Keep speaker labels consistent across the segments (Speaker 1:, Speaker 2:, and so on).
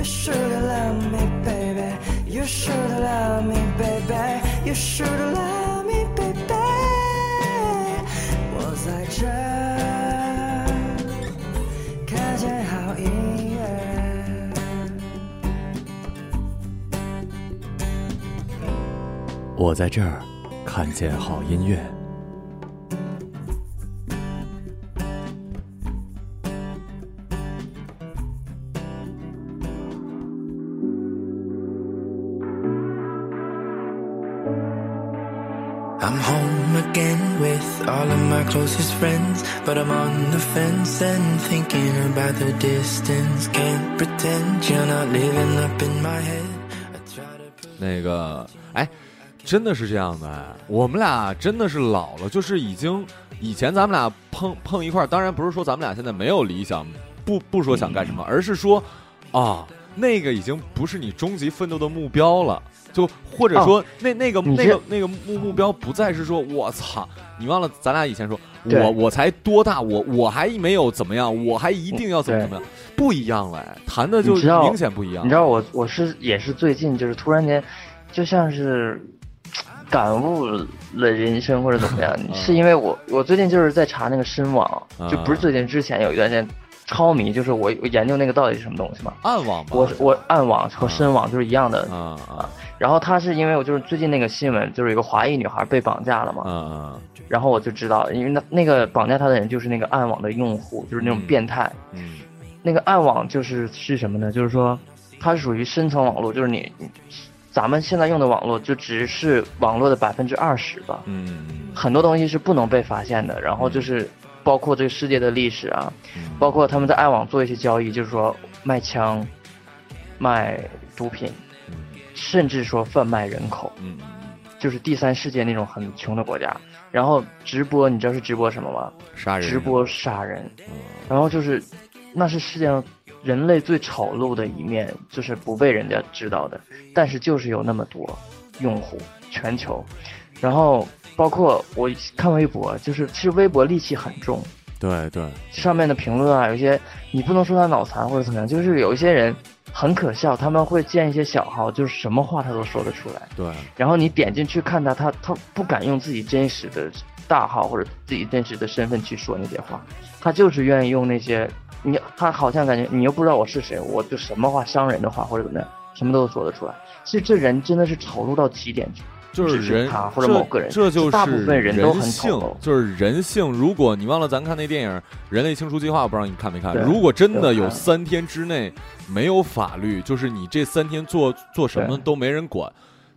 Speaker 1: You should love me, baby. You should love me, baby. You should love me, baby. 我在这看见好音乐。
Speaker 2: 我在这儿看见好音乐。
Speaker 3: Friends, but I'm on the fence and thinking about the distance. Can't pretend you're not living up in my head. I try to.
Speaker 4: 那个，哎，真的是这样的，哎，我们俩真的是老了，就是已经以前咱们俩碰碰一块儿，当然不是说咱们俩现在没有理想，不不说想干什么，而是说，啊，那个已经不是你终极奋斗的目标了。就或者说，那那个
Speaker 5: 你这
Speaker 4: 那个那个目目标不再是说，我操，你忘了咱俩以前说，
Speaker 5: 对
Speaker 4: 我我才多大，我我还没有怎么样，我还一定要怎么怎么样，不一样了，哎，谈的就
Speaker 5: 你知道
Speaker 4: 明显不一样。
Speaker 5: 你知道我我是也是最近就是突然间，就像是感悟了人生或者怎么样，是因为我我最近就是在查那个深网，就不是最近之前有一段时间超迷，就是我我研究那个到底是什么东西嘛。
Speaker 4: 暗网吧，
Speaker 5: 我我暗网和深网就是一样的，
Speaker 4: 啊啊
Speaker 5: 然后他是因为我就是最近那个新闻，就是有一个华裔女孩被绑架了嘛，然后我就知道，因为那那个绑架她的人就是那个暗网的用户，就是那种
Speaker 4: 嗯
Speaker 5: 变态。
Speaker 4: 嗯
Speaker 5: 那个暗网就是是什么呢？就是说，它是属于深层网络，就是你，咱们现在用的网络就只是网络的百分之二十吧，
Speaker 4: 嗯
Speaker 5: 很多东西是不能被发现的。然后就是包括这个世界的历史啊，
Speaker 4: 嗯
Speaker 5: 包括他们在暗网做一些交易，就是说卖枪、卖毒品，
Speaker 4: 嗯
Speaker 5: 甚至说贩卖人口，
Speaker 4: 嗯
Speaker 5: 就是第三世界那种很穷的国家。然后直播，你知道是直播什么吗？
Speaker 4: 杀人。
Speaker 5: 直播杀人，
Speaker 4: 嗯。
Speaker 5: 然后就是，那是世界上人类最丑陋的一面，就是不被人家知道的，但是就是有那么多用户，全球，然后包括我看微博，就是其实微博戾气很重，
Speaker 4: 对对，
Speaker 5: 上面的评论啊，有些你不能说他脑残或者怎么样，就是有一些人很可笑，他们会建一些小号，就是什么话他都说得出来。
Speaker 4: 对，
Speaker 5: 然后你点进去看他，他他不敢用自己真实的大号或者自己真实的身份去说那些话，他就是愿意用那些你他好像感觉你又不知道我是谁，我就什么话伤人的话或者怎么样，什么都说得出来。其实这人真的是丑陋到极点去，
Speaker 4: 就是人
Speaker 5: 只是他或者
Speaker 4: 这
Speaker 5: 某个人
Speaker 4: 这就是
Speaker 5: 大部分人都很
Speaker 4: 人性，就是人性。如果你忘了咱看那电影《人类清除计划》，我不知道你看没看？如果真的有三天之内没有法律，就是你这三天做做什么都没人管。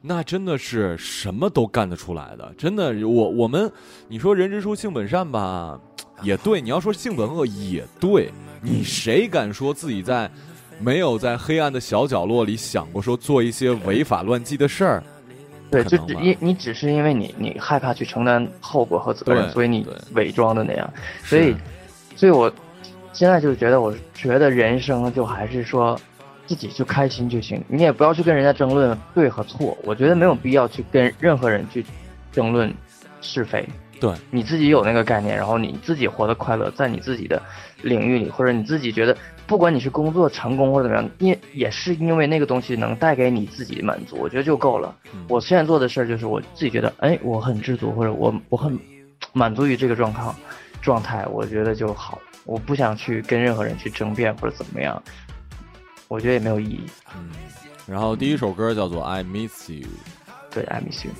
Speaker 4: 那真的是什么都干得出来的，真的，我我们，你说人之初性本善吧，也对；你要说性本恶也对。你谁敢说自己在没有在黑暗的小角落里想过说做一些违法乱纪的事儿？
Speaker 5: 对，就只因你只是因为你你害怕去承担后果和责任，所以你伪装的那样，所以，所以我现在就觉得，我觉得人生就还是说自己就开心就行，你也不要去跟人家争论对和错，我觉得没有必要去跟任何人去争论是非。
Speaker 4: 对，
Speaker 5: 你自己有那个概念，然后你自己活得快乐，在你自己的领域里，或者你自己觉得，不管你是工作成功或者怎么样，因也是因为那个东西能带给你自己的满足，我觉得就够了。
Speaker 4: 嗯
Speaker 5: 我现在做的事儿就是我自己觉得，哎，我很知足，或者我我很满足于这个状况状态，我觉得就好。我不想去跟任何人去争辩或者怎么样，我觉得也没有意义。
Speaker 4: 嗯，然后第一首歌叫做《I Miss You》，
Speaker 5: 对，I miss you，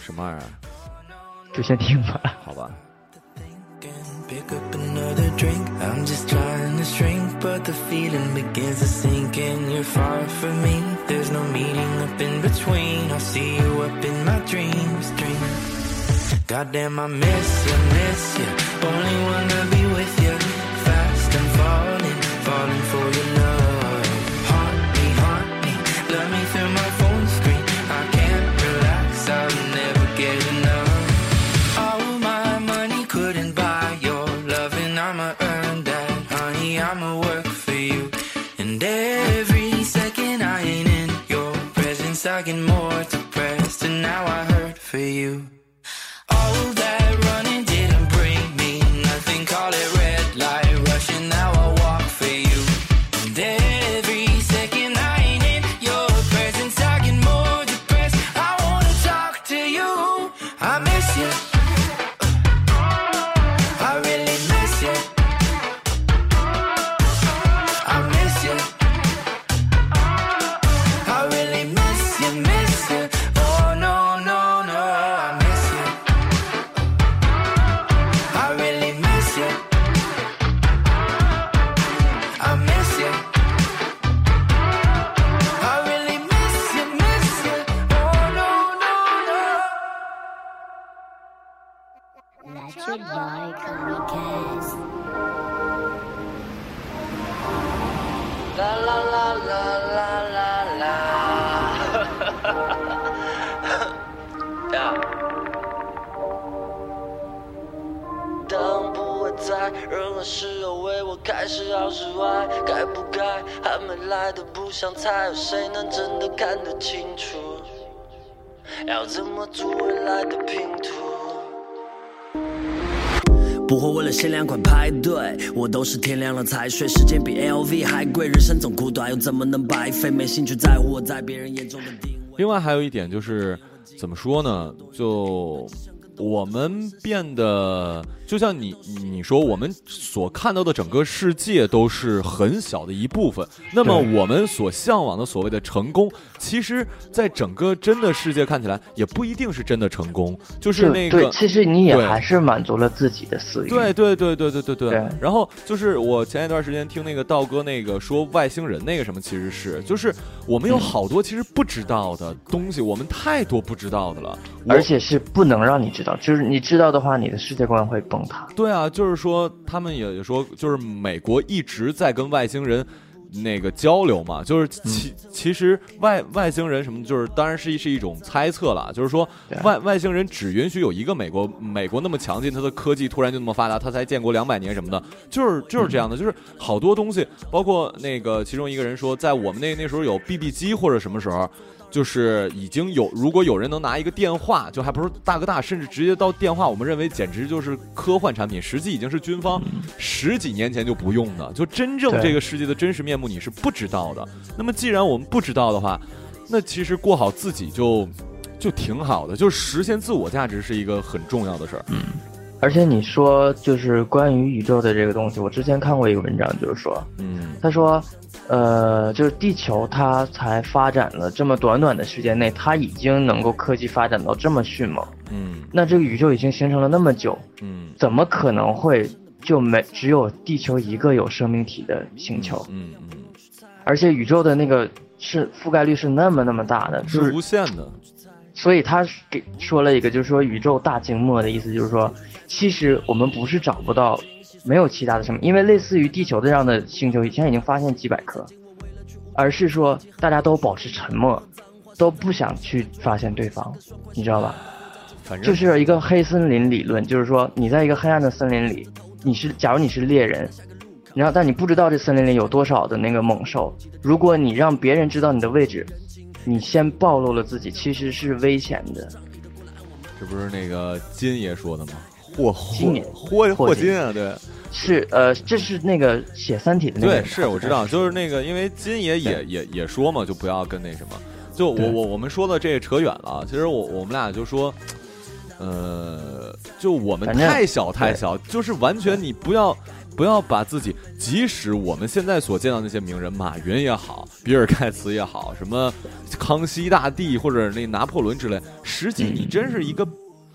Speaker 4: 什么玩意儿？
Speaker 5: 就先听吧。
Speaker 4: 好吧，
Speaker 3: Pick up another drink. I'm just trying to shrink, but the feeling begins to sink and You're far from me. There's no meeting up in between. I'll see you up in my dreams, dreams. Goddamn, I miss you, miss you. Only wanna be I'm a.
Speaker 6: Electric boy, call me Cass.
Speaker 3: 当不会在任何时候为我开始好之外，该不该还没来的不想猜，有谁能真的看得清楚？要怎么组未来的拼图？
Speaker 7: 不会为了限量款排队，我都是天亮了才睡。时间比 LV 还贵，人生总苦短，又怎么能白费？没兴趣在乎我在别人眼中的定位。
Speaker 4: 另外还有一点就是，怎么说呢？就我们变得，就像你你说，我们所看到的整个世界都是很小的一部分。那么我们所向往的所谓的成功，其实，在整个真的世界看起来，也不一定是真的成功。就是那个，
Speaker 5: 其实你也还是满足了自己的私欲。
Speaker 4: 对对对对对对对。然后就是我前一段时间听那个道哥那个说外星人那个什么，其实是就是我们有好多其实不知道的东西，我们太多不知道的了。
Speaker 5: 而且是不能让你知道，就是你知道的话，你的世界观会崩。塌。
Speaker 4: 对啊，就是说他们也也说，就是美国一直在跟外星人。那个交流嘛，就是其其实外外星人什么，就是当然是一是一种猜测了，就是说外外星人只允许有一个美国，美国那么强劲，它的科技突然就那么发达，它才建国两百年什么的，就是就是这样的，就是好多东西，包括那个其中一个人说，在我们那那时候有 BB 机或者什么时候，就是已经有，如果有人能拿一个电话，就还不是大哥大，甚至直接到电话，我们认为简直就是科幻产品，实际已经是军方十几年前就不用的，就真正这个世界的真实面目你是不知道的。那么既然我们不知道的话，那其实过好自己就就挺好的，就是实现自我价值是一个很重要的事儿。
Speaker 5: 嗯而且你说就是关于宇宙的这个东西，我之前看过一个文章，就是说，
Speaker 4: 嗯
Speaker 5: 他说，呃，就是地球它才发展了这么短短的时间内，它已经能够科技发展到这么迅猛，
Speaker 4: 嗯
Speaker 5: 那这个宇宙已经形成了那么久，
Speaker 4: 嗯
Speaker 5: 怎么可能会就没只有地球一个有生命体的星球？
Speaker 4: 嗯嗯，
Speaker 5: 而且宇宙的那个是覆盖率是那么那么大的，就是是
Speaker 4: 无限的。
Speaker 5: 所以他给说了一个，就是说宇宙大静默的意思，就是说，其实我们不是找不到，没有其他的什么，因为类似于地球这样的星球，以前已经发现几百颗，而是说大家都保持沉默，都不想去发现对方，你知道吧？
Speaker 4: 反正
Speaker 5: 就是一个黑森林理论，就是说你在一个黑暗的森林里，你是假如你是猎人，然后但你不知道这森林里有多少的那个猛兽，如果你让别人知道你的位置，你先暴露了自己，其实是危险的。
Speaker 4: 这不是那个金爷说的吗？霍霍
Speaker 5: 金爷
Speaker 4: 霍
Speaker 5: 霍金
Speaker 4: 霍金。啊，对。
Speaker 5: 是呃，这是那个写《三体》的那个
Speaker 4: 对，是我知道，就是那个，因为金爷也也也说嘛，就不要跟那什么，就我我我们说的这扯远了，其实我我们俩就说，呃，就我们太小太小，就是完全你不要。不要把自己，即使我们现在所见到那些名人，马云也好，比尔盖茨也好，什么康熙大帝或者那拿破仑之类，实际你真是一个，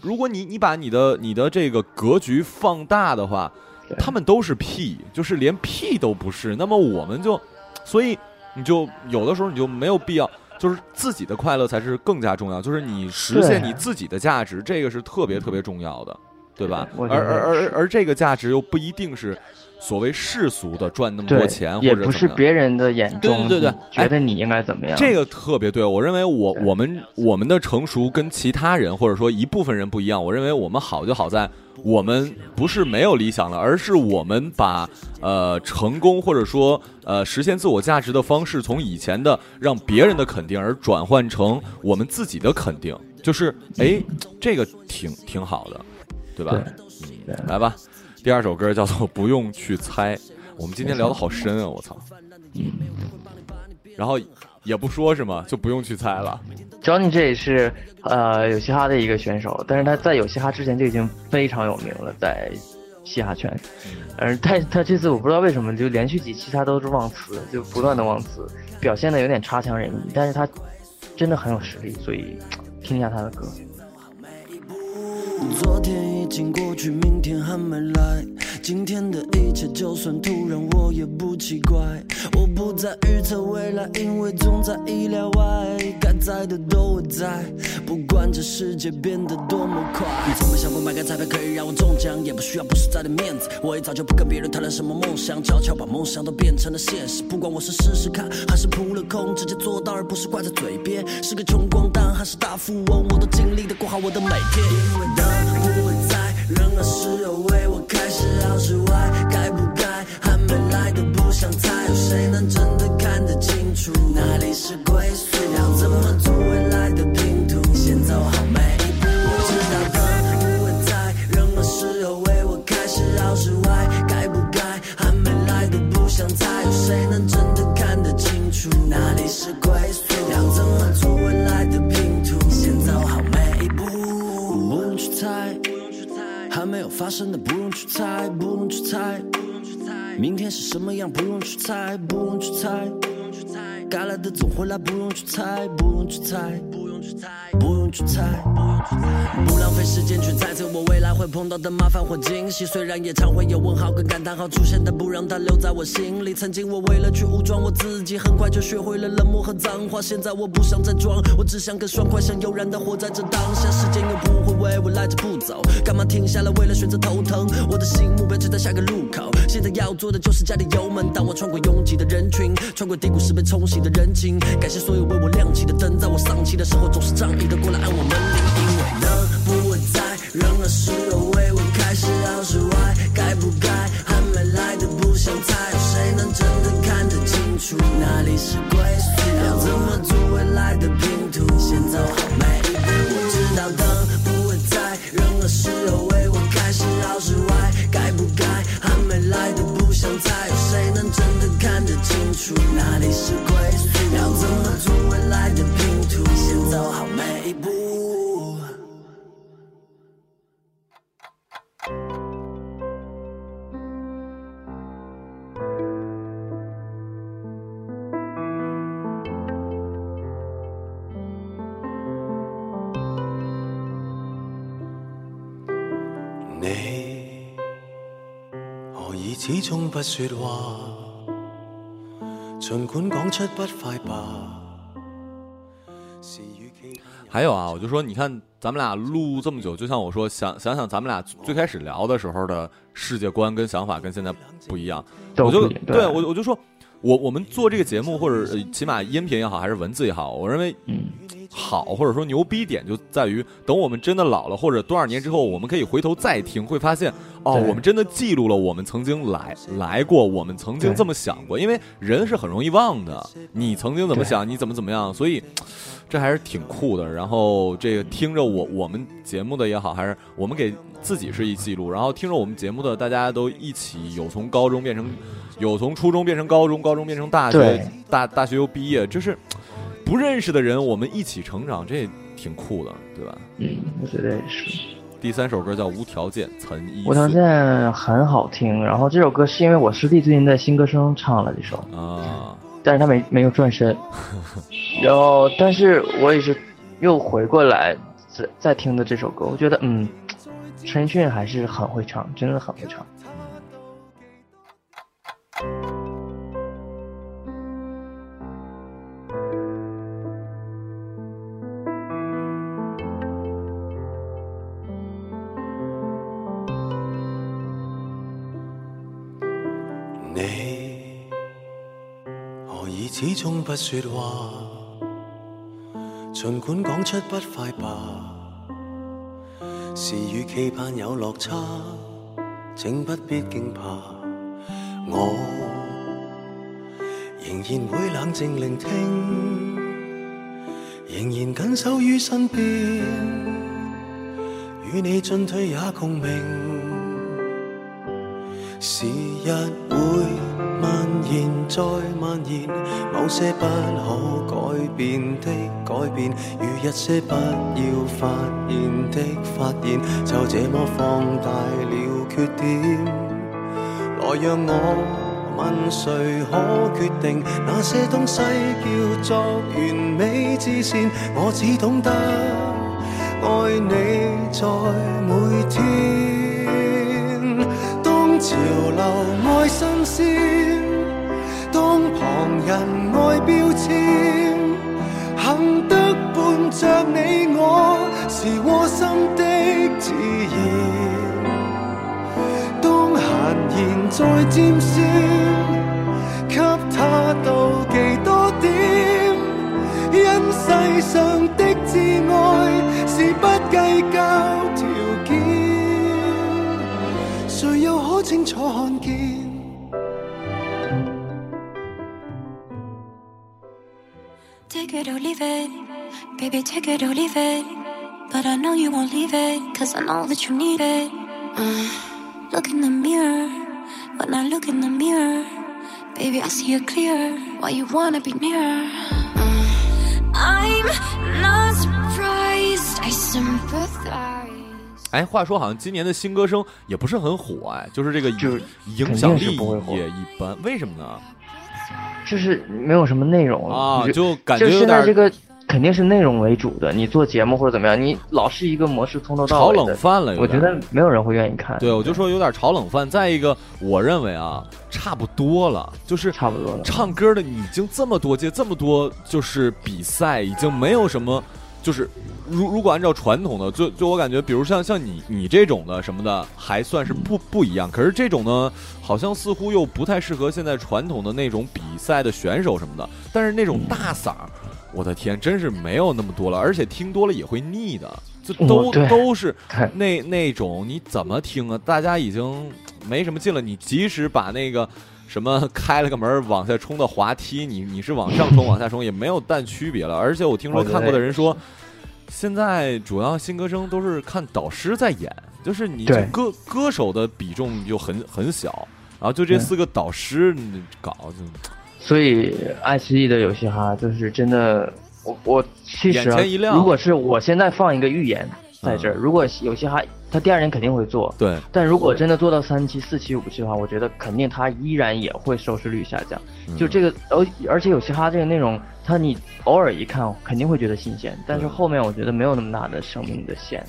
Speaker 4: 如果你你把你的你的这个格局放大的话，他们都是屁，就是连屁都不是。那么我们就，所以你就有的时候你就没有必要，就是自己的快乐才是更加重要，就是你实现你自己的价值，这个是特别特别重要的，对吧？而而而而这个价值又不一定是所谓世俗的赚那么多钱，或者不是
Speaker 5: 别人的眼中
Speaker 4: 对对对
Speaker 5: 觉得你应该怎么样。
Speaker 4: 这个特别对，我认为我我们我们的成熟跟其他人或者说一部分人不一样。我认为我们好就好在我们不是没有理想了，而是我们把呃成功或者说呃实现自我价值的方式，从以前的让别人的肯定，而转换成我们自己的肯定，就是哎，这个挺挺好的，对吧？
Speaker 5: 对
Speaker 4: 嗯
Speaker 5: 对
Speaker 4: 来吧，第二首歌叫做《不用去猜》。我们今天聊的好深啊，我操！然后也不说是吗，就不用去猜了。
Speaker 5: Johnny 这也是呃有嘻哈的一个选手，但是他在有嘻哈之前就已经非常有名了，在嘻哈圈。而他他这次我不知道为什么就连续几期他都是忘词，就不断的忘词，表现的有点差强人意。但是他真的很有实力，所以听一下他的歌。
Speaker 7: 昨天已经过去，明天还没来。今天的一切就算突然，我也不奇怪。我不再预测未来，因为总在意料外。该在的都会在，不管这世界变得多么快。你从没想过买个彩票可以让我中奖，也不需要不实在的面子。我也早就不跟别人谈论什么梦想，悄悄把梦想都变成了现实。不管我是试试看，还是扑了空，直接做到，而不是挂在嘴边。是个穷光蛋还是大富翁，我都尽力的过好我的每天。因为灯不会在，任何时候为我开始好是坏，该不该还没来的不想猜，有谁能真的看得清楚哪里是归宿？要怎么组未来的拼图？先走好每一步。我知道灯不会在，任何时候为我开始好是坏，该不该还没来的不想猜，有谁能真的看得清楚哪里是归宿？要怎么组未来的拼图？先走好每一步。不用去猜，有发生的不用去猜，不用去猜。明天是什么样不用去猜，不用去猜。该来的总会来，不用去猜，不用去猜，不用去猜，不用去猜，不浪费时间去猜测我未来会碰到的麻烦或惊喜。虽然也常会有问号跟感叹号出现，但不让它留在我心里。曾经我为了去武装我自己，很快就学会了冷漠和脏话。现在我不想再装，我只想更爽快，想悠然的活在这当下。时间又不为我赖着不走，干嘛停下来为了选择头疼？我的心目标就在下个路口，现在要做的就是加点油门。当我穿过拥挤的人群，穿过低谷时被冲洗的人情，感谢所有为我亮起的灯，在我丧气的时候总是仗义的过来按我门铃。因为灯不会在，任何时候为我开始
Speaker 8: 让失望，說話？儘管講出不快吧。
Speaker 4: 还有啊，我就说，你看咱们俩录这么久，就像我说，想想想咱们俩最开始聊的时候的世界观跟想法跟现在不一样，我就对我我就说，我我们做这个节目或者呃起码音频也好，还是文字也好，我认为
Speaker 5: 嗯，
Speaker 4: 好或者说牛逼点就在于，等我们真的老了，或者多少年之后，我们可以回头再听，会发现哦，我们真的记录了我们曾经来来过，我们曾经这么想过，因为人是很容易忘的，你曾经怎么想，你怎么怎么样，所以。这还是挺酷的。然后这个听着我我们节目的也好，还是我们给自己是一记录，然后听着我们节目的大家都一起有从高中变成，有从初中变成高中，高中变成大学，大大学又毕业，这是不认识的人我们一起成长，这挺酷的，对吧？
Speaker 5: 嗯，我觉得也是。
Speaker 4: 第三首歌叫《无条件》，陈一
Speaker 5: 无条件很好听，然后这首歌是因为我师弟最近在新歌声唱了这首，
Speaker 4: 啊，
Speaker 5: 但是他没没有转身，然后但是我也是又回过来再再听的这首歌，我觉得嗯，陈奕迅还是很会唱，真的很会唱。
Speaker 8: 不說話？儘管講出不快吧，是與期盼有落差，請不必驚怕。我仍然會冷靜聆聽，仍然緊守於身邊，與你進退也共鳴。時日會蔓延再蔓延，某些不可改變的改變，與一些不要發現的發現，就這麼放大了缺點。來讓我問誰可決定那些東西叫做完美之線？我只懂得愛你在每天。當潮流愛新鮮，旁人愛標籤，幸得伴着你我是窝心的自然。當閒言再尖酸，給他妒忌多點，因世上的摯愛是不計較條件，誰又可清楚看見？
Speaker 9: it or leave it, baby, take it or leave it. But I know you won't leave it, cause I know that you need it. Uh, look in the mirror, when I look in the mirror, baby, I see it clear. Why you wanna be near? Uh, I'm not surprised, I sympathize.
Speaker 4: 哎，话说好像今年的新歌声也不是很火哎，就是这个
Speaker 5: 就是
Speaker 4: 影响
Speaker 5: 肯定
Speaker 4: 力
Speaker 5: 是不会火
Speaker 4: 也一般，为什么呢？
Speaker 5: 就是没有什么内容了
Speaker 4: 啊，
Speaker 5: 你
Speaker 4: 就感觉
Speaker 5: 就
Speaker 4: 有点
Speaker 5: 现在这个肯定是内容为主的，你做节目或者怎么样，你老是一个模式从头到
Speaker 4: 炒
Speaker 5: 尾炒
Speaker 4: 冷饭了，
Speaker 5: 我觉得没有人会愿意看。
Speaker 4: 对，我就说有点炒冷饭。再一个，我认为啊，差不多了，就是
Speaker 5: 差不多了。
Speaker 4: 唱歌的已经这么多届，这么多就是比赛，已经没有什么，就是如如果按照传统的，就就我感觉，比如像像你你这种的什么的，还算是不不一样。可是这种呢，好像似乎又不太适合现在传统的那种比赛的选手什么的。但是那种大嗓儿，我的天，真是没有那么多了，而且听多了也会腻的，就都、都是那那种你怎么听啊？大家已经没什么劲了。你即使把那个什么开了个门往下冲的滑梯，你你是往上冲往下冲，也没有淡区别了。而且我听说看过的人说，现在主要新歌声都是看导师在演，就是你
Speaker 5: 对。
Speaker 4: 歌歌手的比重就很很小，然后就这四个导师你搞就
Speaker 5: 所以爱奇艺的游戏哈，就是真的，我我其实、啊
Speaker 4: 眼前一，亮。
Speaker 5: 如果是我现在放一个预言在这儿，
Speaker 4: 嗯。
Speaker 5: 如果游戏哈，他第二年肯定会做，
Speaker 4: 对，
Speaker 5: 但如果真的做到三期、四期、五期的话，我觉得肯定他依然也会收视率下降。
Speaker 4: 嗯
Speaker 5: 就这个，而而且有嘻哈这个内容，他你偶尔一看肯定会觉得新鲜，但是后面我觉得没有那么大的生命的线。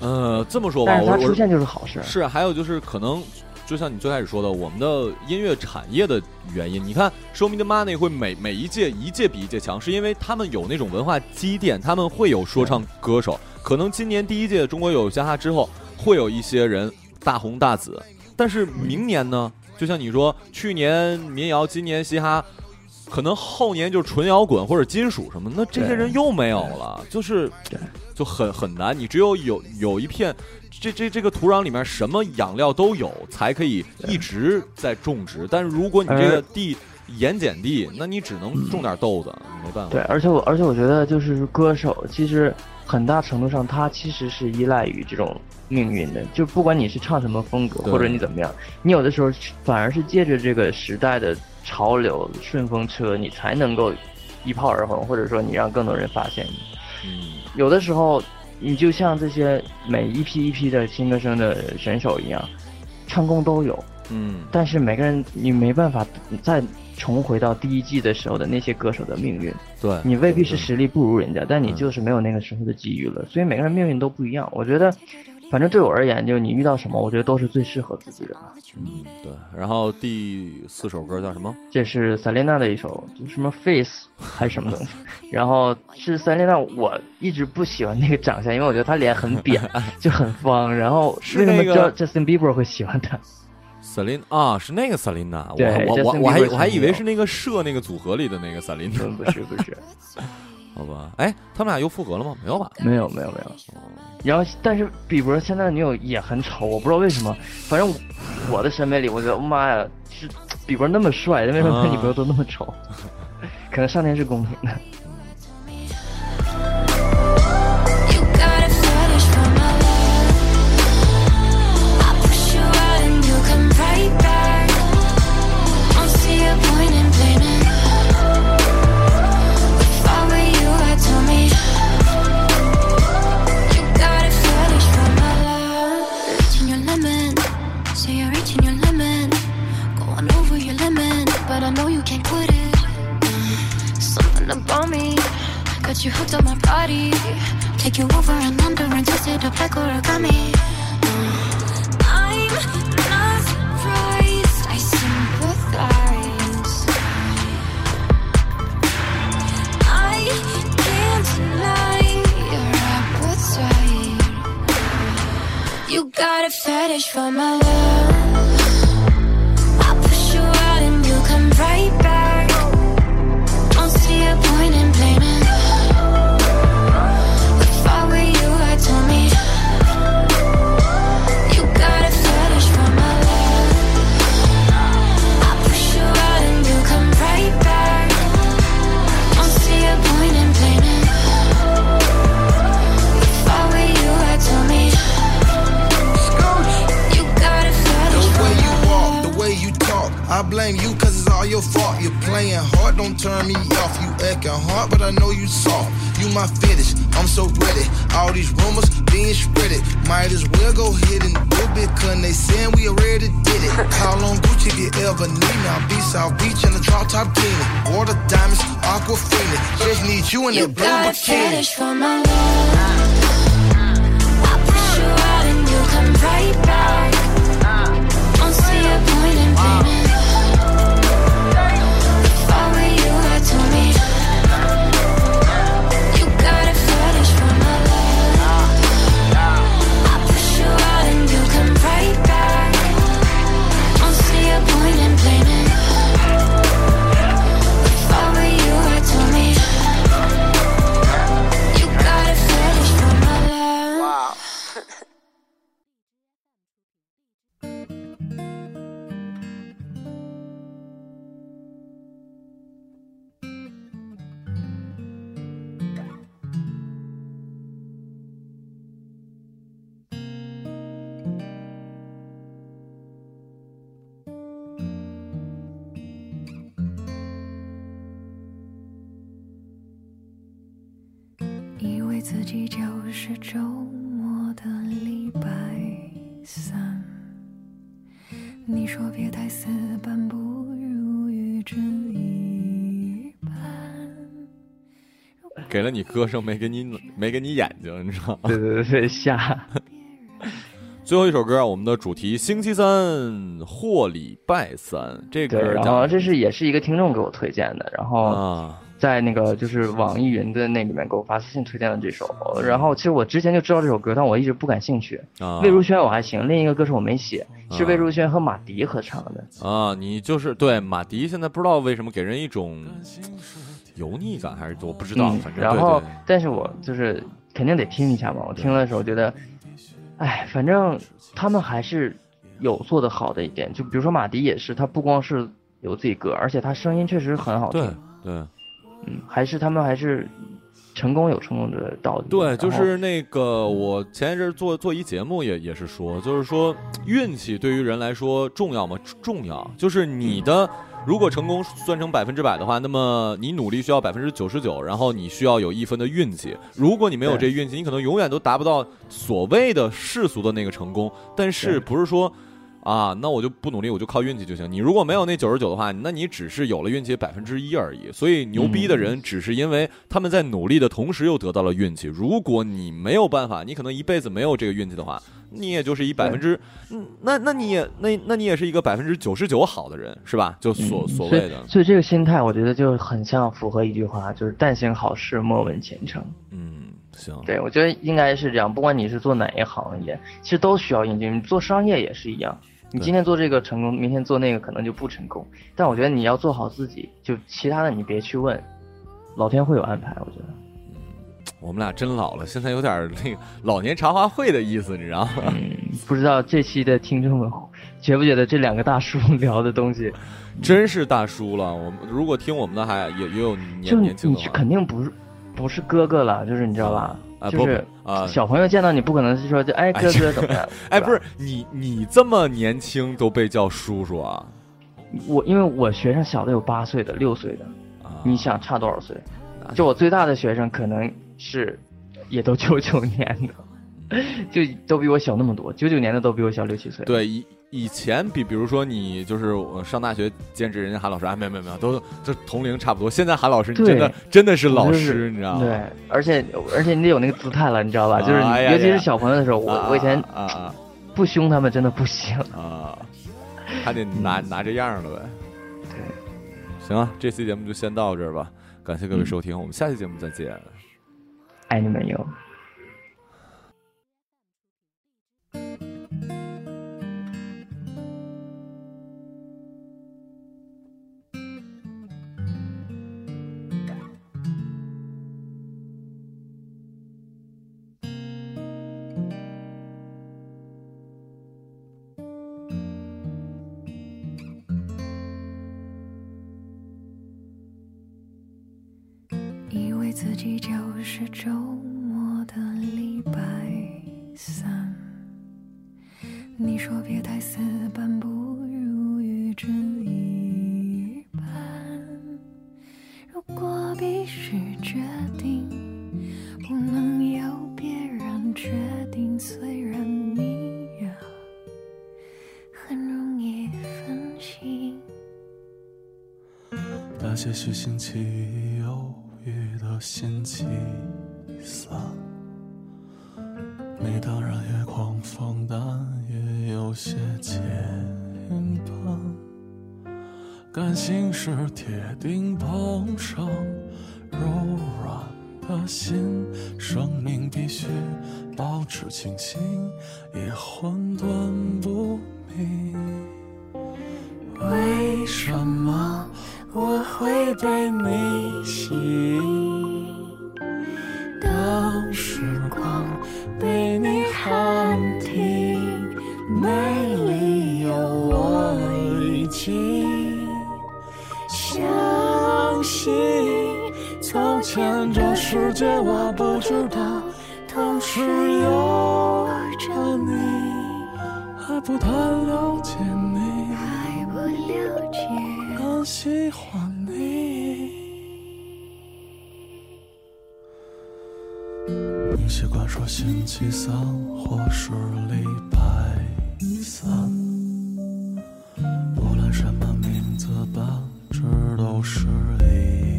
Speaker 4: 呃这么说吧，
Speaker 5: 但是它
Speaker 4: 我我
Speaker 5: 出现就是好事。
Speaker 4: 是，还有就是可能，就像你最开始说的，我们的音乐产业的原因。你看，Show Me the Money 会每每一届一届比一届强，是因为他们有那种文化积淀，他们会有说唱歌手。可能今年第一届中国有嘻哈之后，会有一些人大红大紫，但是明年呢，就像你说，去年民谣，今年嘻哈。可能后年就是纯摇滚或者金属什么，那这些人又没有了，就是就很很难。你只有有有一片这这这个土壤里面什么养料都有，才可以一直在种植。但是如果你这个地盐碱地，那你只能种点豆子，没办法。
Speaker 5: 对，而且我而且我觉得就是歌手，其实很大程度上他其实是依赖于这种命运的，就不管你是唱什么风格或者你怎么样，你有的时候反而是借着这个时代的潮流顺风车，你才能够一炮而红，或者说你让更多人发现你。
Speaker 4: 嗯，
Speaker 5: 有的时候你就像这些每一批一批的新歌声的选手一样，唱功都有，
Speaker 4: 嗯，
Speaker 5: 但是每个人你没办法再重回到第一季的时候的那些歌手的命运。
Speaker 4: 对，
Speaker 5: 你未必是实力不如人家，但你
Speaker 4: 嗯
Speaker 5: 就是没有那个时候的机遇了。所以每个人命运都不一样。我觉得，反正对我而言，就你遇到什么，我觉得都是最适合自己的。
Speaker 4: 嗯对。然后第四首歌叫什么？
Speaker 5: 这是塞琳娜的一首，就什么 Face 还是什么东西。然后是塞琳娜，我一直不喜欢那个长相，因为我觉得她脸很扁，就很方。然后
Speaker 4: 是
Speaker 5: 为什么
Speaker 4: 那个
Speaker 5: 叫 Justin Bieber 会喜欢她
Speaker 4: ？Celine 啊，是那个 Celine 我
Speaker 5: 对
Speaker 4: 我我
Speaker 5: Justin
Speaker 4: 我还我还以为是那个社那个组合里的那个 Celine，
Speaker 5: 嗯，不是不是，
Speaker 4: 好吧？哎，他们俩又复合了吗？没有吧？
Speaker 5: 没有没有没有。然后，但是比伯现在的女友也很丑，我不知道为什么。反正我的审美里，我觉得妈呀，是比伯那么帅，为什么他女朋友都那么丑？可能上天是公平的。
Speaker 9: I'm not surprised, I sympathize. I can't deny your appetite. You got a fetish for my love. I
Speaker 10: blame you cause it's all your fault. You're playing hard, don't turn me off. You acting hard, but I know you soft. You my fetish, I'm so ready. All these rumors being spreaded. Might as well go ahead and do it, cause they saying we already did it. Call on Gucci if you ever need me. I'll be South Beach in the drop top bikini. Water diamonds, aquafina. Just need you in
Speaker 9: You
Speaker 10: that blue
Speaker 9: got a
Speaker 10: bikini.
Speaker 9: fetish for my love. I push you out and you come right back.
Speaker 1: 自己就是周末的礼拜三。你说别太死板，不如与之一般。
Speaker 4: 给了你歌声，没给你没给你眼睛，你知道吗？
Speaker 5: 对对对瞎，
Speaker 4: 最后一首歌啊，我们的主题星期三或礼拜三，这
Speaker 5: 对，
Speaker 4: 歌
Speaker 5: 然后这是也是一个听众给我推荐的，然后
Speaker 4: 啊，
Speaker 5: 在那个就是网易云的那里面给我发私信推荐了这首，然后其实我之前就知道这首歌，但我一直不感兴趣。
Speaker 4: 啊
Speaker 5: 魏如萱我还行，另一个歌手我没写，是
Speaker 4: 啊
Speaker 5: 魏如萱和马迪合唱的。
Speaker 4: 啊，你就是对马迪，现在不知道为什么给人一种油腻感，还是我不知道，
Speaker 5: 嗯
Speaker 4: 反正
Speaker 5: 然后
Speaker 4: 对对
Speaker 5: 但是我就是肯定得听一下嘛，我听的时候觉得，哎，反正他们还是有做的好的一点，就比如说马迪也是，他不光是有自己歌，而且他声音确实很好听。
Speaker 4: 对对
Speaker 5: 嗯，还是他们还是成功有成功的道理。
Speaker 4: 对，就是那个我前一阵儿做做一节目也也是说，就是说运气对于人来说重要吗？重要，就是你的。如果成功算成百分之百的话，那么你努力需要百分之九十九，然后你需要有一分的运气。如果你没有这运气，你可能永远都达不到所谓的世俗的那个成功。但是不是说啊，那我就不努力，我就靠运气就行？你如果没有那九十九的话，那你只是有了运气百分之一而已。所以牛逼的人只是因为他们在努力的同时又得到了运气。如果你没有办法，你可能一辈子没有这个运气的话，你也就是一百分之，嗯，那那你也那那你也是一个百分之九十九好的人，是吧？就所、所谓的
Speaker 5: 所以，所以这个心态，我觉得就很像符合一句话，就是“但行好事，莫问前程
Speaker 4: 嗯，行”。，
Speaker 5: 对，我觉得应该是这样。不管你是做哪一行业，其实都需要运气。你做商业也是一样，你今天做这个成功，明天做那个可能就不成功。但我觉得你要做好自己，就其他的你别去问，老天会有安排。我觉得，
Speaker 4: 我们俩真老了，现在有点那个老年茶话会的意思，你知道吗？
Speaker 5: 嗯，不知道这期的听众们觉不觉得这两个大叔聊的东西，
Speaker 4: 真是大叔了。我们如果听我们的还也也有
Speaker 5: 就
Speaker 4: 年年轻
Speaker 5: 你
Speaker 4: 的你，
Speaker 5: 肯定不是不是哥哥了，就是你知道吧？
Speaker 4: 啊不
Speaker 5: 就是
Speaker 4: 啊
Speaker 5: 小朋友见到你不可能是说就哎哥哥怎么样？
Speaker 4: 哎，不是你你这么年轻都被叫叔叔啊？
Speaker 5: 我，因为我学生小的有八岁的、六岁的，
Speaker 4: 啊
Speaker 5: 你想差多少岁？就我最大的学生可能是也都九九年的，就都比我小那么多，九九年的都比我小六七岁。
Speaker 4: 对，以以前比比如说你就是我上大学兼职，人家韩老师，啊，没有没有没有，都就同龄差不多。现在韩老师你真的真的是老师，你知道吗？
Speaker 5: 对，而且而且你得有那个姿态了，你知道吧？就是尤其是小朋友的时候，我
Speaker 4: 啊
Speaker 5: 我以前
Speaker 4: 啊啊
Speaker 5: 不凶他们真的不行。
Speaker 4: 啊，还得拿拿这样了呗。
Speaker 5: 对，
Speaker 4: 行啊，这期节目就先到这儿吧，感谢各位
Speaker 5: 嗯
Speaker 4: 收听，我们下期节目再见。
Speaker 5: 爱你们哟。
Speaker 1: 必须决定，不能由别人决定。虽然你呀很容易分心。
Speaker 11: 那些许星期忧郁的星期三，你当然也狂放，但也有些牵绊。感性是铁定碰上柔软的心，生命必须保持清醒，也混沌不明。为什么我会被你吸引？当时光被你喊停，没理由我已经前这世界我不知道，同时有着你，还不太了解你。
Speaker 1: 还不了解。
Speaker 11: 更喜欢你。你习惯说星期三或是礼拜三，无论什么名字，本质都是一。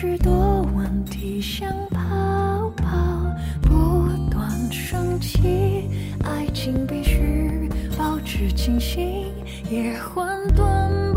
Speaker 1: 许多问题想跑跑，不断升起，爱情必须保持清醒，也混沌